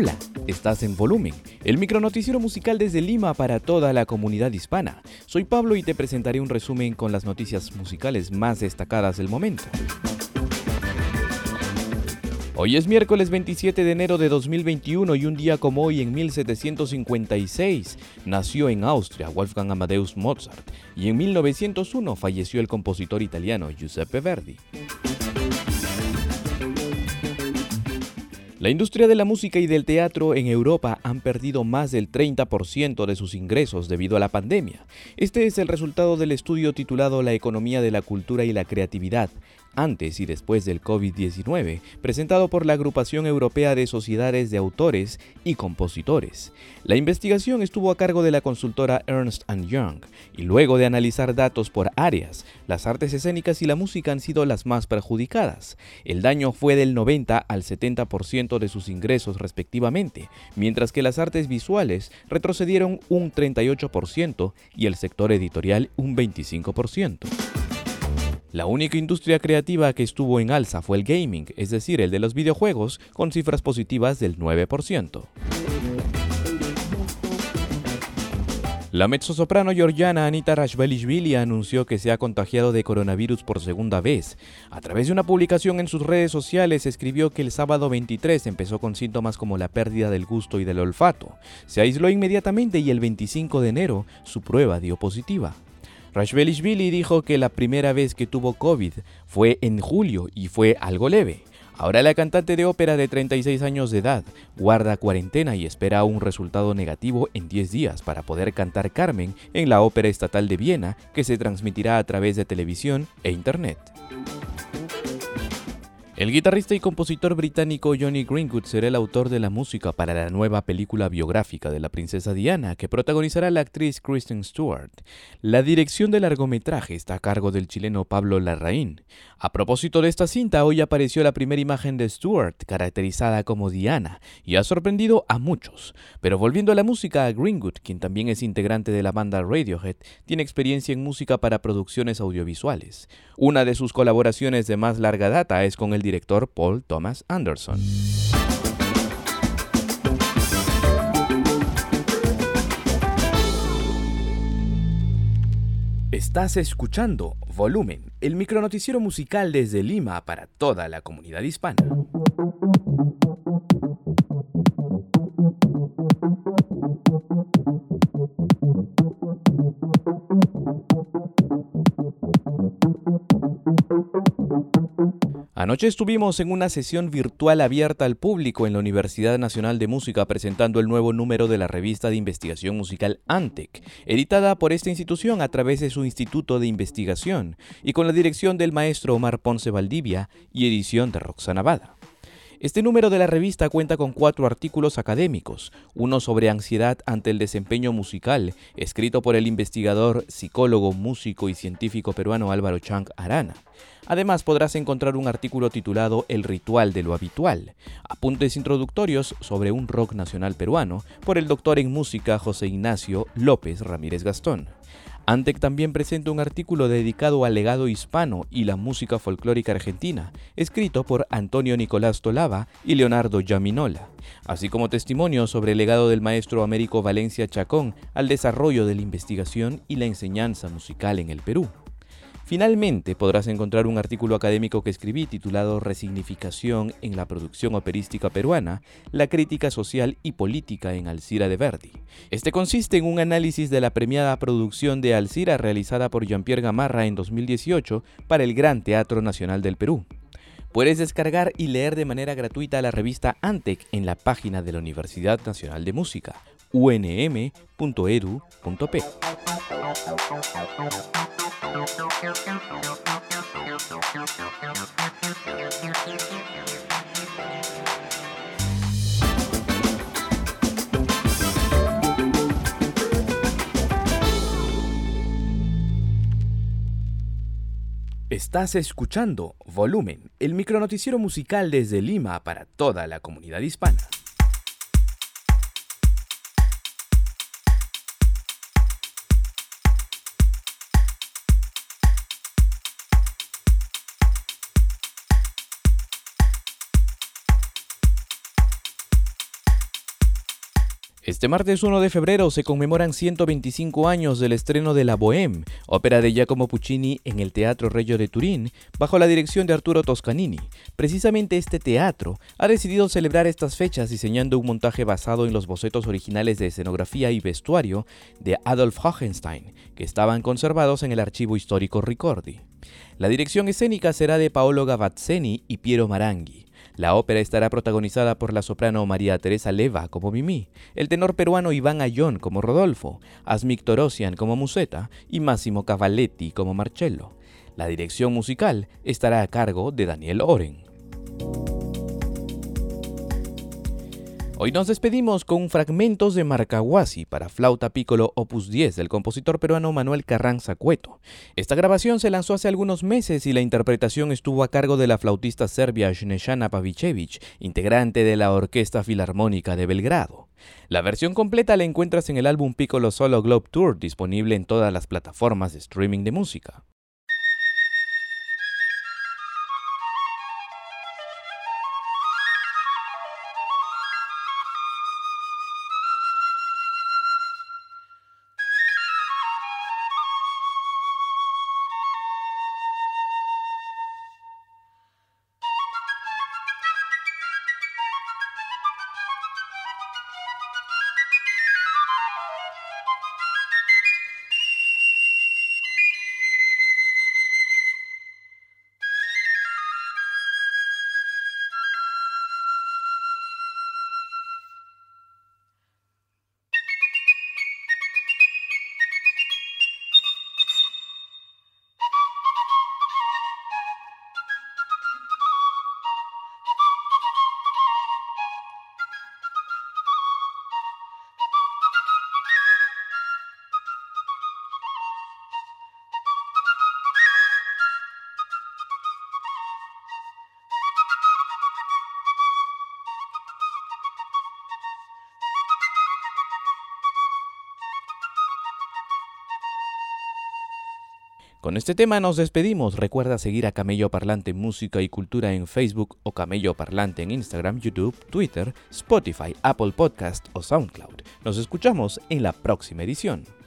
Hola, estás en volumen, el micronoticiero musical desde Lima para toda la comunidad hispana. Soy Pablo y te presentaré un resumen con las noticias musicales más destacadas del momento. Hoy es miércoles 27 de enero de 2021 y un día como hoy en 1756 nació en Austria Wolfgang Amadeus Mozart y en 1901 falleció el compositor italiano Giuseppe Verdi. La industria de la música y del teatro en Europa han perdido más del 30% de sus ingresos debido a la pandemia. Este es el resultado del estudio titulado La economía de la cultura y la creatividad, antes y después del COVID-19, presentado por la Agrupación Europea de Sociedades de Autores y Compositores. La investigación estuvo a cargo de la consultora Ernst Young y luego de analizar datos por áreas, las artes escénicas y la música han sido las más perjudicadas. El daño fue del 90 al 70% de sus ingresos respectivamente, mientras que las artes visuales retrocedieron un 38% y el sector editorial un 25%. La única industria creativa que estuvo en alza fue el gaming, es decir, el de los videojuegos, con cifras positivas del 9%. La mezzosoprano georgiana Anita Rashvelishvili anunció que se ha contagiado de coronavirus por segunda vez. A través de una publicación en sus redes sociales escribió que el sábado 23 empezó con síntomas como la pérdida del gusto y del olfato. Se aisló inmediatamente y el 25 de enero su prueba dio positiva. Rashvelishvili dijo que la primera vez que tuvo COVID fue en julio y fue algo leve. Ahora la cantante de ópera de 36 años de edad guarda cuarentena y espera un resultado negativo en 10 días para poder cantar Carmen en la Ópera Estatal de Viena que se transmitirá a través de televisión e internet. El guitarrista y compositor británico Johnny Greenwood será el autor de la música para la nueva película biográfica de la princesa Diana que protagonizará la actriz Kristen Stewart. La dirección del largometraje está a cargo del chileno Pablo Larraín. A propósito de esta cinta, hoy apareció la primera imagen de Stewart, caracterizada como Diana, y ha sorprendido a muchos. Pero volviendo a la música, Greenwood, quien también es integrante de la banda Radiohead, tiene experiencia en música para producciones audiovisuales. Una de sus colaboraciones de más larga data es con el director Paul Thomas Anderson. Estás escuchando Volumen, el micronoticiero musical desde Lima para toda la comunidad hispana. Anoche estuvimos en una sesión virtual abierta al público en la Universidad Nacional de Música presentando el nuevo número de la revista de investigación musical ANTEC, editada por esta institución a través de su Instituto de Investigación y con la dirección del maestro Omar Ponce Valdivia y edición de Roxana Bada. Este número de la revista cuenta con cuatro artículos académicos, uno sobre ansiedad ante el desempeño musical, escrito por el investigador, psicólogo, músico y científico peruano Álvaro Chang Arana. Además podrás encontrar un artículo titulado El ritual de lo habitual, apuntes introductorios sobre un rock nacional peruano, por el doctor en música José Ignacio López Ramírez Gastón. Antec también presenta un artículo dedicado al legado hispano y la música folclórica argentina, escrito por Antonio Nicolás Tolava y Leonardo Yaminola, así como testimonios sobre el legado del maestro Américo Valencia Chacón al desarrollo de la investigación y la enseñanza musical en el Perú. Finalmente podrás encontrar un artículo académico que escribí titulado Resignificación en la producción operística peruana, la crítica social y política en Alcira de Verdi. Este consiste en un análisis de la premiada producción de Alcira realizada por Jean-Pierre Gamarra en 2018 para el Gran Teatro Nacional del Perú. Puedes descargar y leer de manera gratuita la revista Antec en la página de la Universidad Nacional de Música, unm.edu.p. Estás escuchando Volumen, el micronoticiero musical desde Lima para toda la comunidad hispana. Este martes 1 de febrero se conmemoran 125 años del estreno de La Bohème, ópera de Giacomo Puccini en el Teatro Regio de Turín, bajo la dirección de Arturo Toscanini. Precisamente este teatro ha decidido celebrar estas fechas diseñando un montaje basado en los bocetos originales de escenografía y vestuario de Adolf Hohenstein, que estaban conservados en el archivo histórico Ricordi. La dirección escénica será de Paolo Gavazzeni y Piero Maranghi. La ópera estará protagonizada por la soprano María Teresa Leva como Mimi, el tenor peruano Iván Ayón como Rodolfo, Asmik Torosian como Museta y Massimo Cavalletti como Marcello. La dirección musical estará a cargo de Daniel Oren. Hoy nos despedimos con fragmentos de Marcahuasi para flauta piccolo opus 10 del compositor peruano Manuel Carranza Cueto. Esta grabación se lanzó hace algunos meses y la interpretación estuvo a cargo de la flautista serbia Snejana Pavicevic, integrante de la Orquesta Filarmónica de Belgrado. La versión completa la encuentras en el álbum Piccolo Solo Globe Tour disponible en todas las plataformas de streaming de música. Con este tema nos despedimos. Recuerda seguir a Camello Parlante Música y Cultura en Facebook o Camello Parlante en Instagram, YouTube, Twitter, Spotify, Apple Podcast o SoundCloud. Nos escuchamos en la próxima edición.